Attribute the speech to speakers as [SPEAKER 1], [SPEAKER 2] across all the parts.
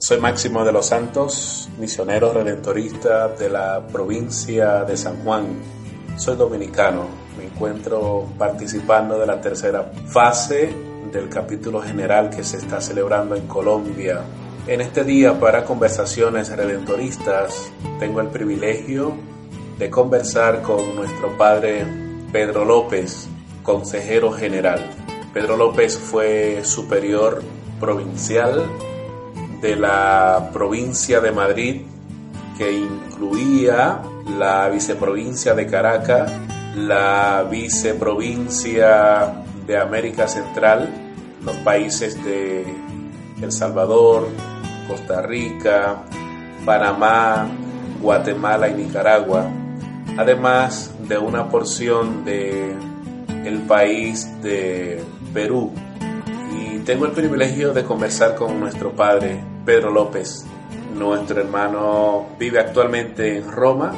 [SPEAKER 1] Soy Máximo de los Santos, misionero redentorista de la provincia de San Juan. Soy dominicano. Me encuentro participando de la tercera fase del capítulo general que se está celebrando en Colombia. En este día para conversaciones redentoristas tengo el privilegio de conversar con nuestro padre Pedro López, consejero general. Pedro López fue superior provincial de la provincia de Madrid, que incluía la viceprovincia de Caracas, la viceprovincia de América Central, los países de El Salvador, Costa Rica, Panamá, Guatemala y Nicaragua, además de una porción de el país de Perú. Tengo el privilegio de conversar con nuestro padre Pedro López. Nuestro hermano vive actualmente en Roma,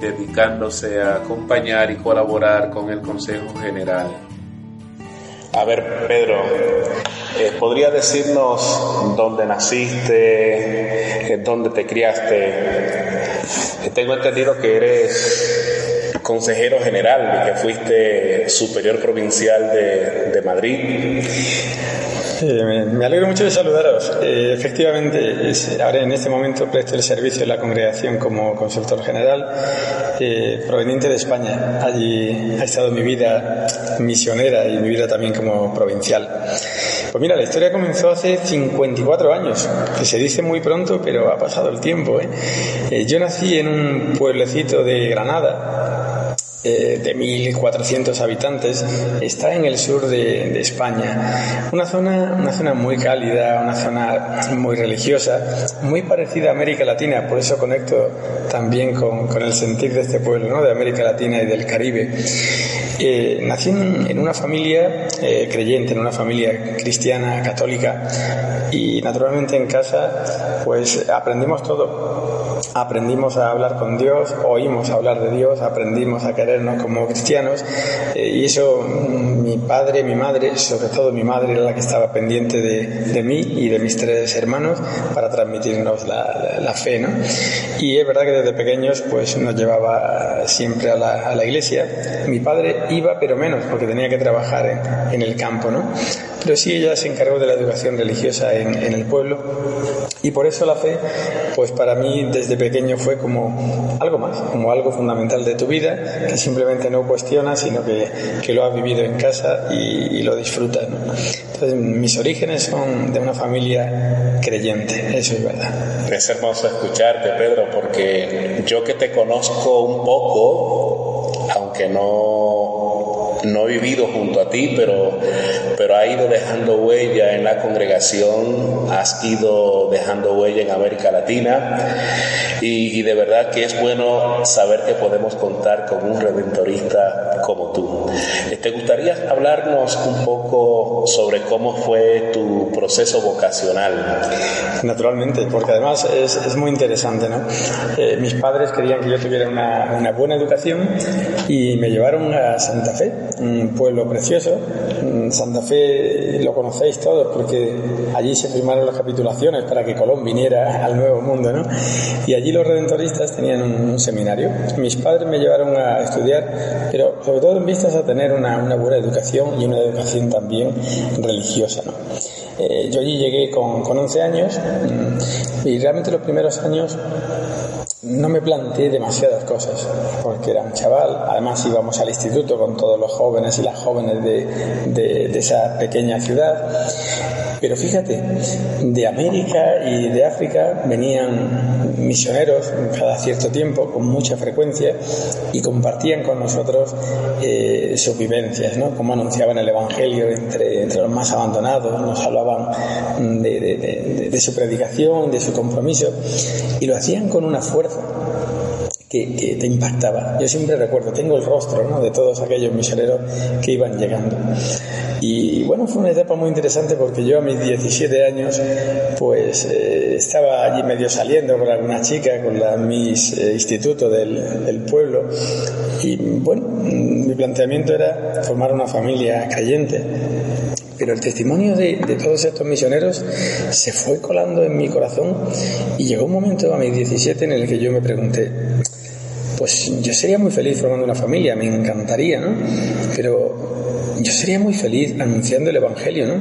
[SPEAKER 1] dedicándose a acompañar y colaborar con el Consejo General. A ver, Pedro, eh, ¿podría decirnos dónde naciste, dónde te criaste? Tengo entendido que eres consejero general y que fuiste superior provincial de, de Madrid.
[SPEAKER 2] Eh, me alegro mucho de saludaros. Eh, efectivamente, ahora en este momento presto el servicio en la congregación como consultor general eh, proveniente de España. Allí ha estado mi vida misionera y mi vida también como provincial. Pues mira, la historia comenzó hace 54 años, que se dice muy pronto, pero ha pasado el tiempo. yo nací en un pueblecito de Granada, eh, de 1.400 habitantes, está en el sur de, España. Una zona, una zona muy cálida, una zona muy religiosa, muy parecida a América Latina, por eso conecto también con, con el sentir de este pueblo, ¿no? de América Latina y del Caribe. Eh, nací en, una familia eh, creyente, en una familia cristiana, católica, y naturalmente en casa pues aprendimos todo. Aprendimos a hablar con Dios, oímos hablar de Dios, aprendimos a querernos como cristianos, eh, y eso mm, mi padre, mi madre, sobre todo mi madre era la que estaba pendiente de, mí y de mis tres hermanos para transmitirnos la, fe, ¿no? Y es verdad que desde pequeños pues nos llevaba siempre a la, a la iglesia. Mi padre iba, pero menos, porque tenía que trabajar en, el campo, ¿no? Pero sí ella se encargó de la educación religiosa en, el pueblo y por eso la fe, pues para mí desde pequeño fue como algo más, como algo fundamental de tu vida, que simplemente no cuestionas, sino que, lo has vivido en casa y, lo disfrutas, Entonces mis orígenes son de una familia creyente, eso es verdad.
[SPEAKER 1] Es hermoso escucharte, Pedro, porque yo que te conozco un poco, aunque no no he vivido junto a ti, pero, pero ha ido dejando huella en la congregación, has ido dejando huella en América Latina. Y, de verdad que es bueno saber que podemos contar con un redentorista como tú. ¿Te gustaría hablarnos un poco sobre cómo fue tu proceso vocacional?
[SPEAKER 2] Naturalmente, porque además es, muy interesante. ¿no? Eh, mis padres querían que yo tuviera una, una buena educación y me llevaron a Santa Fe un pueblo precioso. Santa Fe lo conocéis todos porque allí se firmaron las capitulaciones para que Colón viniera al Nuevo Mundo, ¿no? Y allí los redentoristas tenían un, seminario. Mis padres me llevaron a estudiar, pero sobre todo en vistas a tener una, buena educación y una educación también religiosa, ¿no? Eh, yo allí llegué con, con 11 años mm, y realmente los primeros años no me planteé demasiadas cosas, porque era un chaval, además íbamos al instituto con todos los jóvenes y las jóvenes de, de, esa pequeña ciudad, Pero fíjate, de América y de África venían misioneros cada cierto tiempo, con mucha frecuencia, y compartían con nosotros eh, sus vivencias, ¿no? Cómo anunciaban el Evangelio entre, los más abandonados, nos hablaban de su predicación, de su compromiso, y lo hacían con una fuerza que, te impactaba. Yo siempre recuerdo, tengo el rostro ¿no? de todos aquellos misioneros que iban llegando. Y bueno, fue una etapa muy interesante porque yo a mis 17 años pues eh, estaba allí medio saliendo con alguna chica, con la mis eh, instituto del, del, pueblo y bueno, mi planteamiento era formar una familia creyente. Pero el testimonio de, de, todos estos misioneros se fue colando en mi corazón y llegó un momento a mis 17 en el que yo me pregunté, pues yo sería muy feliz formando una familia, me encantaría, ¿no? Pero yo sería muy feliz anunciando el Evangelio, ¿no?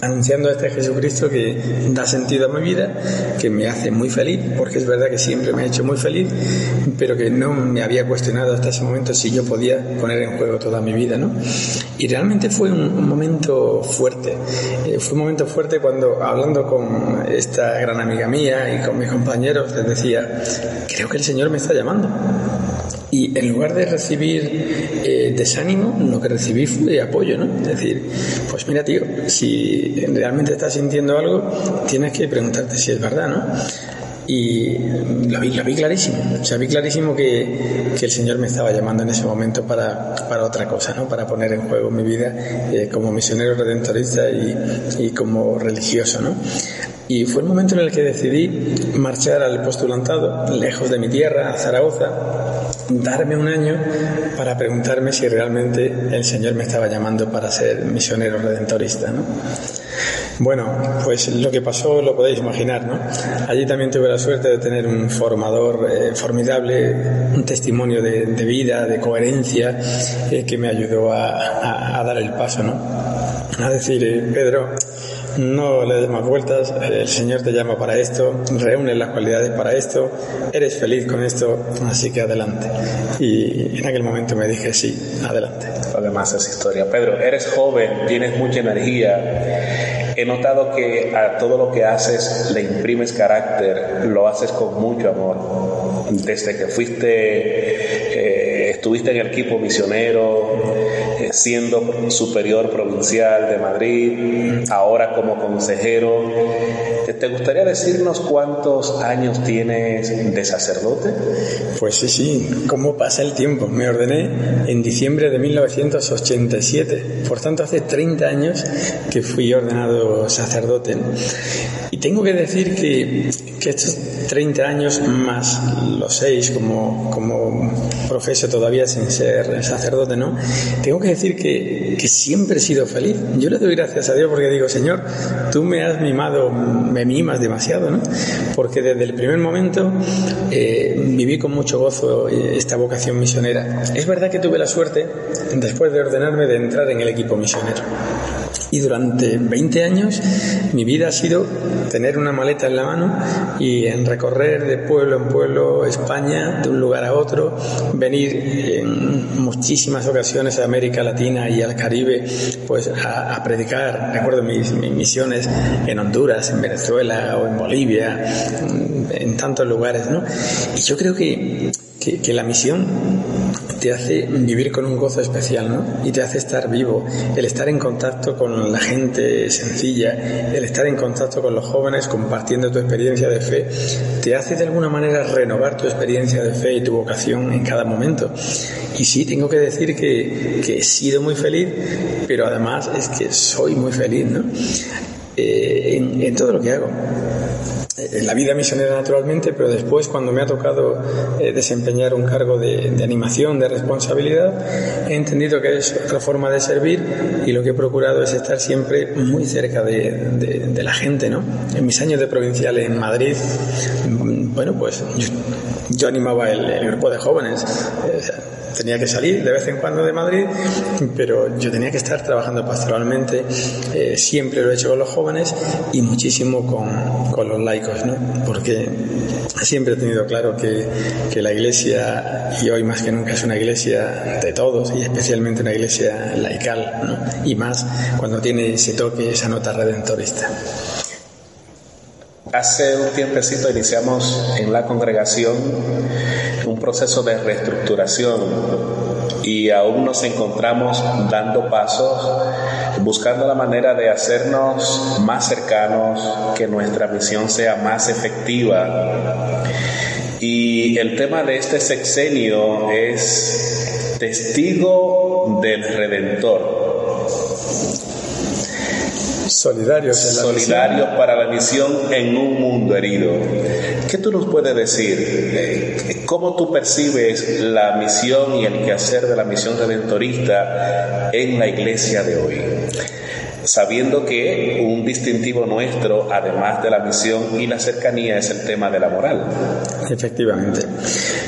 [SPEAKER 2] Anunciando a este Jesucristo que da sentido a mi vida, que me hace muy feliz, porque es verdad que siempre me ha hecho muy feliz, pero que no me había cuestionado hasta ese momento si yo podía poner en juego toda mi vida, ¿no? Y realmente fue un, momento fuerte, eh, fue un momento fuerte cuando hablando con esta gran amiga mía y con mis compañeros les decía, creo que el Señor me está llamando. Y en lugar de recibir eh, desánimo, lo que recibí fue apoyo, ¿no? Es decir, pues mira, tío, si realmente estás sintiendo algo, tienes que preguntarte si es verdad, ¿no? Y lo vi, vi clarísimo, o sea, vi clarísimo que, que, el Señor me estaba llamando en ese momento para, para otra cosa, ¿no? Para poner en juego mi vida eh, como misionero redentorista y, y como religioso, ¿no? Y fue el momento en el que decidí marchar al postulantado, lejos de mi tierra, a Zaragoza, darme un año para preguntarme si realmente el Señor me estaba llamando para ser misionero redentorista. ¿no? Bueno, pues lo que pasó lo podéis imaginar, ¿no? Allí también tuve la suerte de tener un formador eh, formidable, un testimonio de, vida, de coherencia, eh, que me ayudó a, dar el paso, ¿no? A decir, eh, Pedro, no le des más vueltas, el Señor te llama para esto, reúne las cualidades para esto, eres feliz con esto, así que adelante. Y en aquel momento me dije, sí, adelante.
[SPEAKER 1] Además es historia. Pedro, eres joven, tienes mucha energía. He notado que a todo lo que haces le imprimes carácter, lo haces con mucho amor. Desde que fuiste... Eh, Estuviste en el equipo misionero, siendo superior provincial de Madrid, ahora como consejero. ¿Te gustaría decirnos cuántos años tienes de sacerdote?
[SPEAKER 2] Pues sí, sí, cómo pasa el tiempo. Me ordené en diciembre de 1987, por tanto hace 30 años que fui ordenado sacerdote. Y tengo que decir que, que estos 30 años más los 6 como, como profeso todavía sin ser sacerdote, ¿no? Tengo que decir que, que siempre he sido feliz. Yo le doy gracias a Dios porque digo, Señor, tú me has mimado, me mimas demasiado, ¿no? Porque desde el primer momento eh, viví con mucho gozo esta vocación misionera. Es verdad que tuve la suerte, después de ordenarme, de entrar en el equipo misionero. Y durante 20 años mi vida ha sido tener una maleta en la mano y en recorrer de pueblo en pueblo España, de un lugar a otro, venir en muchísimas ocasiones a América Latina y al Caribe, pues a, predicar. Recuerdo mis, mis, misiones en Honduras, en Venezuela o en Bolivia, en tantos lugares, ¿no? Y yo creo que, que, la misión te hace vivir con un gozo especial, ¿no? Y te hace estar vivo, el estar en contacto con la gente sencilla, el estar en contacto con los jóvenes compartiendo tu experiencia de fe, te hace de alguna manera renovar tu experiencia de fe y tu vocación en cada momento. Y sí, tengo que decir que, he sido muy feliz, pero además es que soy muy feliz, ¿no? Eh, en todo lo que hago en la vida misionera naturalmente, pero después cuando me ha tocado eh, desempeñar un cargo de, animación, de responsabilidad, he entendido que es otra forma de servir y lo que he procurado es estar siempre muy cerca de, la gente, ¿no? En mis años de provincial en Madrid, bueno, pues yo, animaba el, grupo de jóvenes. Eh, tenía que salir de vez en cuando de Madrid, pero yo tenía que estar trabajando pastoralmente, eh, siempre lo he hecho con los jóvenes y muchísimo con, con los laicos, ¿no? Porque siempre he tenido claro que, que, la Iglesia, y hoy más que nunca, es una Iglesia de todos y especialmente una Iglesia laical, ¿no? Y más cuando tiene ese toque, esa nota redentorista.
[SPEAKER 1] Hace un tiempecito iniciamos en la congregación un proceso de reestructuración y aún nos encontramos dando pasos, buscando la manera de hacernos más cercanos, que nuestra misión sea más efectiva. Y el tema de este sexenio es testigo del Redentor.
[SPEAKER 2] Solidarios,
[SPEAKER 1] Solidarios para la misión en un mundo herido. ¿Qué tú nos puedes decir? ¿Cómo tú percibes la misión y el quehacer de la misión redentorista en la iglesia de hoy? sabiendo que un distintivo nuestro, además de la misión y la cercanía, es el tema de la moral.
[SPEAKER 2] Efectivamente.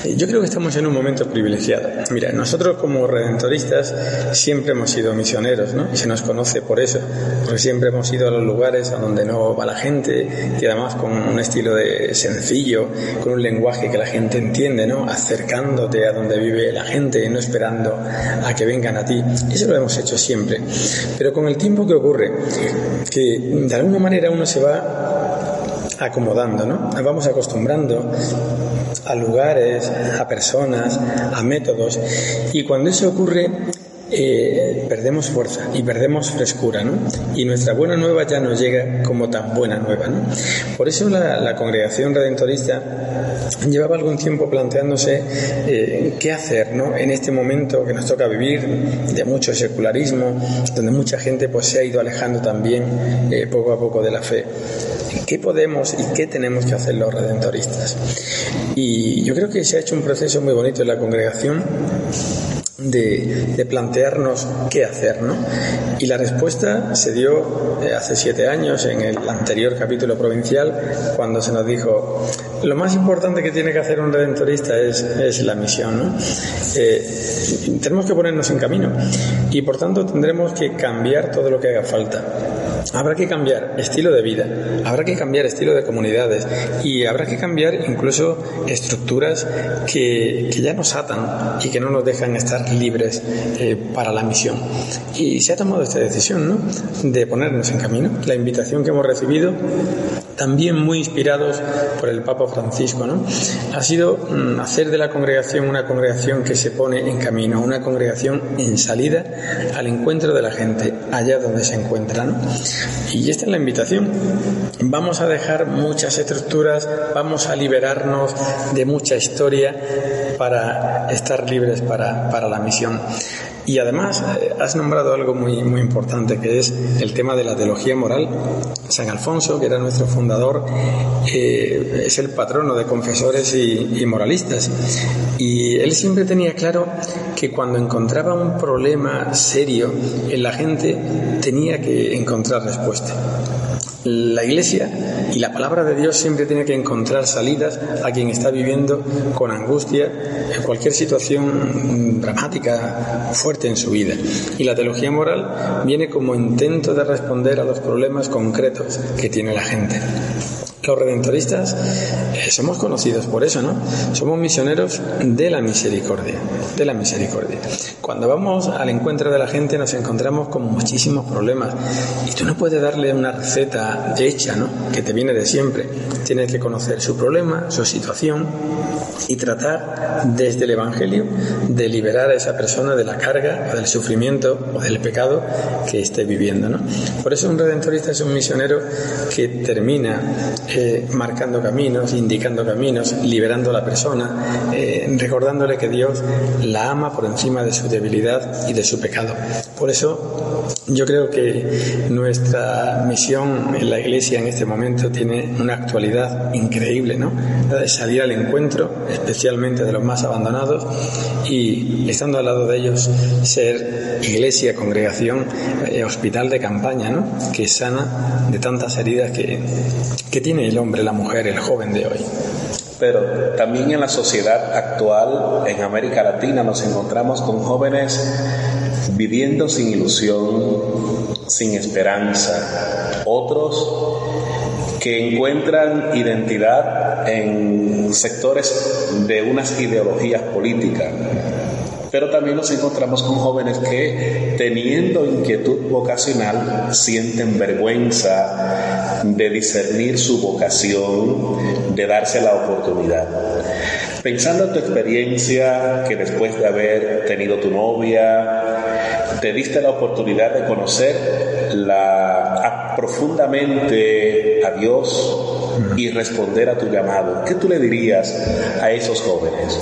[SPEAKER 2] Yo creo que estamos en un momento privilegiado. Mira, nosotros como redentoristas siempre hemos sido misioneros, ¿no? Y se nos conoce por eso, porque siempre hemos ido a los lugares a donde no va la gente y además con un estilo de sencillo, con un lenguaje que la gente entiende, ¿no? Acercándote a donde vive la gente y no esperando a que vengan a ti. Eso lo hemos hecho siempre. Pero con el tiempo que ocurre? Que de alguna manera uno se va acomodando, ¿no? Vamos acostumbrando a lugares, a personas, a métodos. Y cuando eso ocurre eh, perdemos fuerza y perdemos frescura, ¿no? Y nuestra buena nueva ya no llega como tan buena nueva, ¿no? Por eso la, congregación redentorista llevaba algún tiempo planteándose eh, qué hacer, ¿no? En este momento que nos toca vivir de mucho secularismo, donde mucha gente pues se ha ido alejando también eh, poco a poco de la fe. ¿Qué podemos y qué tenemos que hacer los redentoristas? Y yo creo que se ha hecho un proceso muy bonito en la congregación de, plantearnos qué hacer, ¿no? Y la respuesta se dio eh, hace siete años en el anterior capítulo provincial, cuando se nos dijo, lo más importante que tiene que hacer un redentorista es, la misión, ¿no? Eh, tenemos que ponernos en camino y por tanto tendremos que cambiar todo lo que haga falta. Habrá que cambiar estilo de vida, habrá que cambiar estilo de comunidades y habrá que cambiar incluso estructuras que, que ya nos atan y que no nos dejan estar libres eh, para la misión. Y se ha tomado esta decisión, ¿no? De ponernos en camino. La invitación que hemos recibido, también muy inspirados por el Papa Francisco, ¿no? Ha sido mm, hacer de la congregación una congregación que se pone en camino, una congregación en salida al encuentro de la gente, allá donde se encuentra, ¿no? Y esta es la invitación. Vamos a dejar muchas estructuras, vamos a liberarnos de mucha historia para estar libres para, para la misión. Y además eh, has nombrado algo muy, muy importante que es el tema de la teología moral. San Alfonso, que era nuestro fundador, eh, es el patrono de confesores y, y, moralistas. Y él siempre tenía claro que cuando encontraba un problema serio en la gente tenía que encontrar respuesta. La Iglesia y la palabra de Dios siempre tiene que encontrar salidas a quien está viviendo con angustia en cualquier situación dramática fuerte en su vida. Y la teología moral viene como intento de responder a los problemas concretos que tiene la gente. Los redentoristas eh, somos conocidos por eso, ¿no? Somos misioneros de la misericordia, de la misericordia. Cuando vamos al encuentro de la gente nos encontramos con muchísimos problemas y tú no puedes darle una receta hecha, ¿no? Que te viene de siempre. Tienes que conocer su problema, su situación y tratar desde el Evangelio de liberar a esa persona de la carga o del sufrimiento o del pecado que esté viviendo, ¿no? Por eso un redentorista es un misionero que termina eh, marcando caminos, indicando caminos, liberando a la persona, eh, recordándole que Dios la ama por encima de su debilidad y de su pecado. Por eso yo creo que nuestra misión en la Iglesia en este momento tiene una actualidad increíble, ¿no? de salir al encuentro, especialmente de los más abandonados, y estando al lado de ellos, ser iglesia, congregación, eh, hospital de campaña, ¿no? Que sana de tantas heridas que, que tiene el hombre, la mujer, el joven de hoy.
[SPEAKER 1] Pero también en la sociedad actual, en América Latina, nos encontramos con jóvenes viviendo sin ilusión, sin esperanza. Otros que encuentran identidad en sectores de unas ideologías políticas pero también nos encontramos con jóvenes que teniendo inquietud vocacional sienten vergüenza de discernir su vocación, de darse la oportunidad. Pensando en tu experiencia, que después de haber tenido tu novia, te diste la oportunidad de conocer la, profundamente a Dios y responder a tu llamado, ¿qué tú le dirías a esos jóvenes?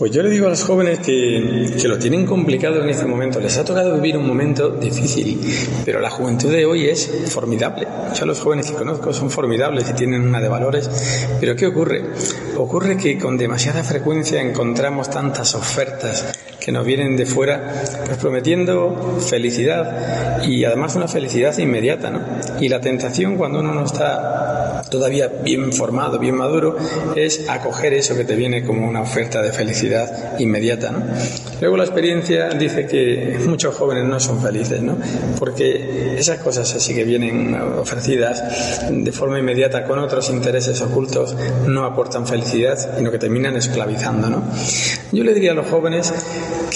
[SPEAKER 2] Pues yo le digo a los jóvenes que, que, lo tienen complicado en este momento. Les ha tocado vivir un momento difícil, pero la juventud de hoy es formidable. Yo los jóvenes que conozco son formidables y tienen una de valores. Pero ¿qué ocurre? Ocurre que con demasiada frecuencia encontramos tantas ofertas que nos vienen de fuera, pues prometiendo felicidad y además una felicidad inmediata, ¿no? Y la tentación cuando uno no está todavía bien formado, bien maduro, es acoger eso que te viene como una oferta de felicidad inmediata. Luego la experiencia dice que muchos jóvenes no son felices, ¿no? Porque esas cosas así que vienen ofrecidas de forma inmediata con otros intereses ocultos no aportan felicidad, sino que terminan esclavizando. Yo le diría a los jóvenes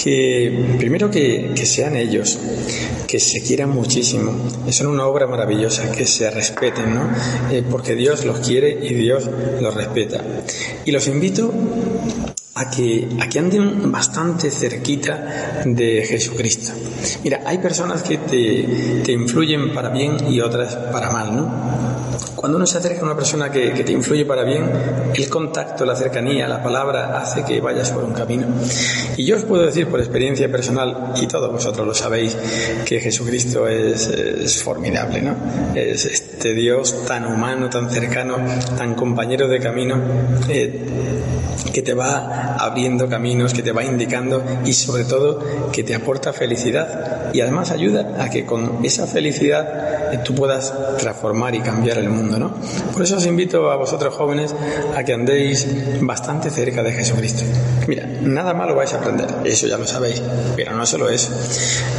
[SPEAKER 2] que primero que, sean ellos, que se quieran muchísimo, son una obra maravillosa, que se respeten. Eh, porque Dios los quiere y Dios los respeta. Y los invito a que, a que anden bastante cerquita de Jesucristo. Mira, hay personas que te, te influyen para bien y otras para mal, ¿no? Cuando uno se acerca a una persona que, te influye para bien, el contacto, la cercanía, la palabra hace que vayas por un camino. Y yo os puedo decir por experiencia personal, y todos vosotros lo sabéis, que Jesucristo es, formidable, ¿no? Es este Dios tan humano, tan cercano, tan compañero de camino, eh, que te va abriendo caminos, que te va indicando y sobre todo que te aporta felicidad y además ayuda a que con esa felicidad eh, tú puedas transformar y cambiar el mundo. Por eso os invito a vosotros jóvenes a que andéis bastante cerca de Jesucristo. Mira, nada malo vais a aprender, eso ya lo sabéis, pero no solo eso,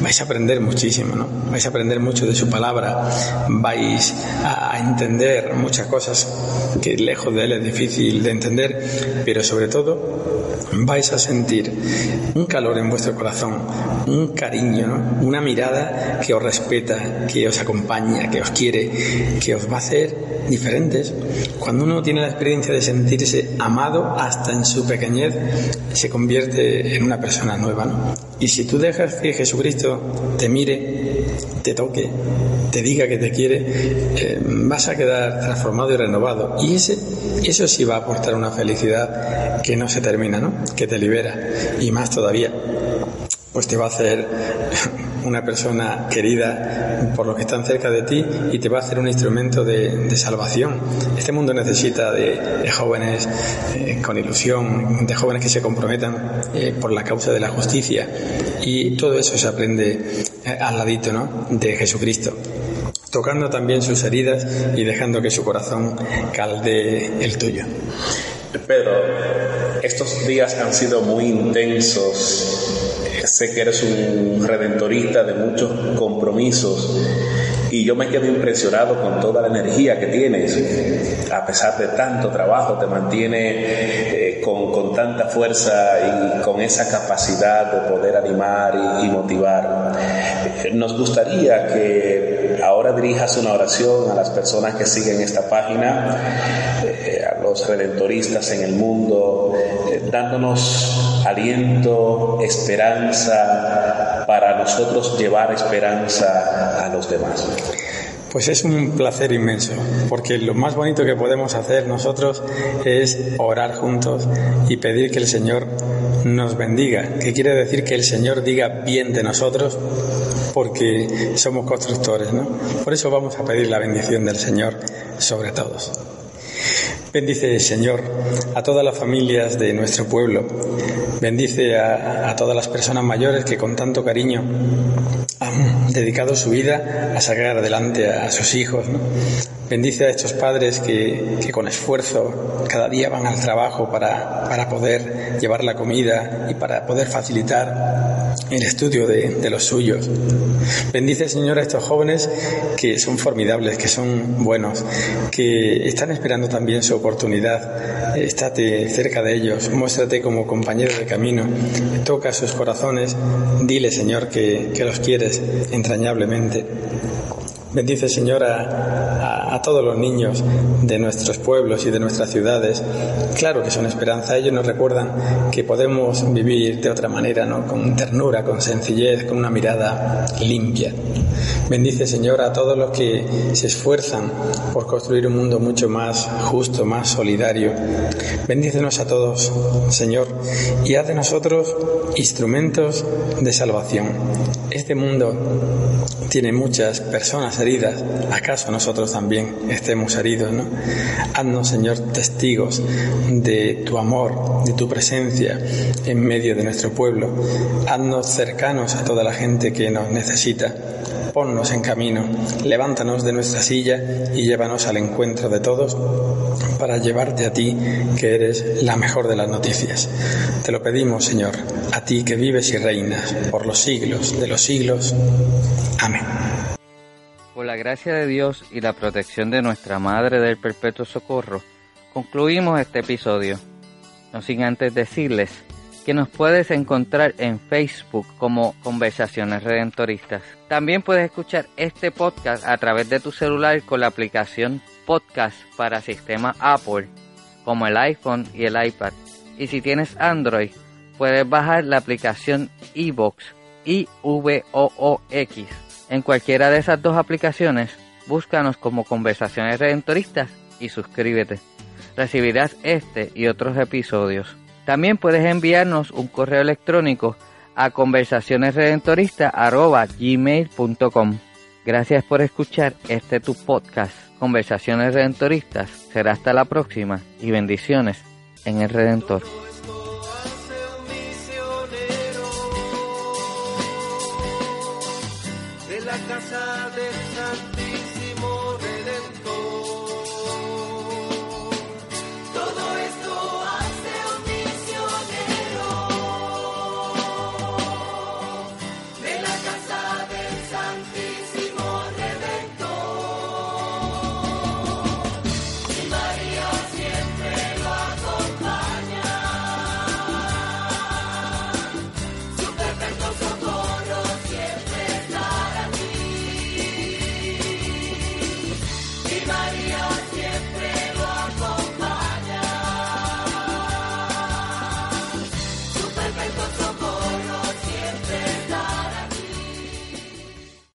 [SPEAKER 2] vais a aprender muchísimo, ¿no? Vais a aprender mucho de su palabra, vais a entender muchas cosas que lejos de él es difícil de entender, pero sobre todo vais a sentir un calor en vuestro corazón, un cariño, una mirada que os respeta, que os acompaña, que os quiere, que os va a hacer diferentes. Cuando uno tiene la experiencia de sentirse amado hasta en su pequeñez, se convierte en una persona nueva. Y si tú dejas que Jesucristo te mire, te toque, te diga que te quiere, eh, vas a quedar transformado y renovado. Y ese, eso sí va a aportar una felicidad que no se termina, ¿no? que te libera. Y más todavía, pues te va a hacer una persona querida por los que están cerca de ti y te va a hacer un instrumento de, salvación. Este mundo necesita de, jóvenes eh, con ilusión, de jóvenes que se comprometan eh, por la causa de la justicia y todo eso se aprende eh, al ladito ¿no? de Jesucristo tocando también sus heridas y dejando que su corazón calde el tuyo.
[SPEAKER 1] Pedro, estos días han sido muy intensos sé que eres un redentorista de muchos compromisos y yo me quedo impresionado con toda la energía que tienes. A pesar de tanto trabajo, te mantiene eh, con, con, tanta fuerza y con esa capacidad de poder animar y, motivar. Nos gustaría que ahora dirijas una oración a las personas que siguen esta página, eh, a los redentoristas en el mundo, eh, dándonos aliento, esperanza, para nosotros llevar esperanza a los demás.
[SPEAKER 2] Pues es un placer inmenso, porque lo más bonito que podemos hacer nosotros es orar juntos y pedir que el Señor nos bendiga, que quiere decir que el Señor diga bien de nosotros, porque somos constructores, ¿no? Por eso vamos a pedir la bendición del Señor sobre todos. Bendice, Señor, a todas las familias de nuestro pueblo. Bendice a, todas las personas mayores que con tanto cariño han dedicado su vida a sacar adelante a, sus hijos. Bendice a estos padres que, con esfuerzo cada día van al trabajo para, para, poder llevar la comida y para poder facilitar el estudio de, de los suyos. Bendice, Señor, a estos jóvenes que son formidables, que son buenos, que están esperando también su oportunidad. Estate cerca de ellos, muéstrate como compañero de camino, toca sus corazones, dile, Señor, que, que los quieres entrañablemente. Bendice, Señor, a, todos los niños de nuestros pueblos y de nuestras ciudades. Claro que son esperanza. Ellos nos recuerdan que podemos vivir de otra manera, ¿no? Con ternura, con sencillez, con una mirada limpia. Bendice, Señor, a todos los que se esfuerzan por construir un mundo mucho más justo, más solidario. Bendícenos a todos, Señor, y haz de nosotros instrumentos de salvación. Este mundo tiene muchas personas heridas, ¿acaso nosotros también estemos heridos? ¿no? Haznos, Señor, testigos de tu amor, de tu presencia en medio de nuestro pueblo. Haznos cercanos a toda la gente que nos necesita. Ponnos en camino, levántanos de nuestra silla y llévanos al encuentro de todos para llevarte a ti, que eres la mejor de las noticias. Te lo pedimos, Señor, a ti que vives y reinas por los siglos de los siglos. Amén.
[SPEAKER 3] Por la gracia de Dios y la protección de nuestra Madre del Perpetuo Socorro, concluimos este episodio. No sin antes decirles que nos puedes encontrar en Facebook como Conversaciones Redentoristas. También puedes escuchar este podcast a través de tu celular con la aplicación Podcast para sistema Apple, como el iPhone y el iPad. Y si tienes Android, puedes bajar la aplicación iVoox, I-V-O-O-X en cualquiera de esas dos aplicaciones, búscanos como Conversaciones Redentoristas y suscríbete. Recibirás este y otros episodios. También puedes enviarnos un correo electrónico a conversacionesredentoristas.gmail.com Gracias por escuchar este tu podcast, Conversaciones Redentoristas. Será hasta la próxima y bendiciones en el Redentor.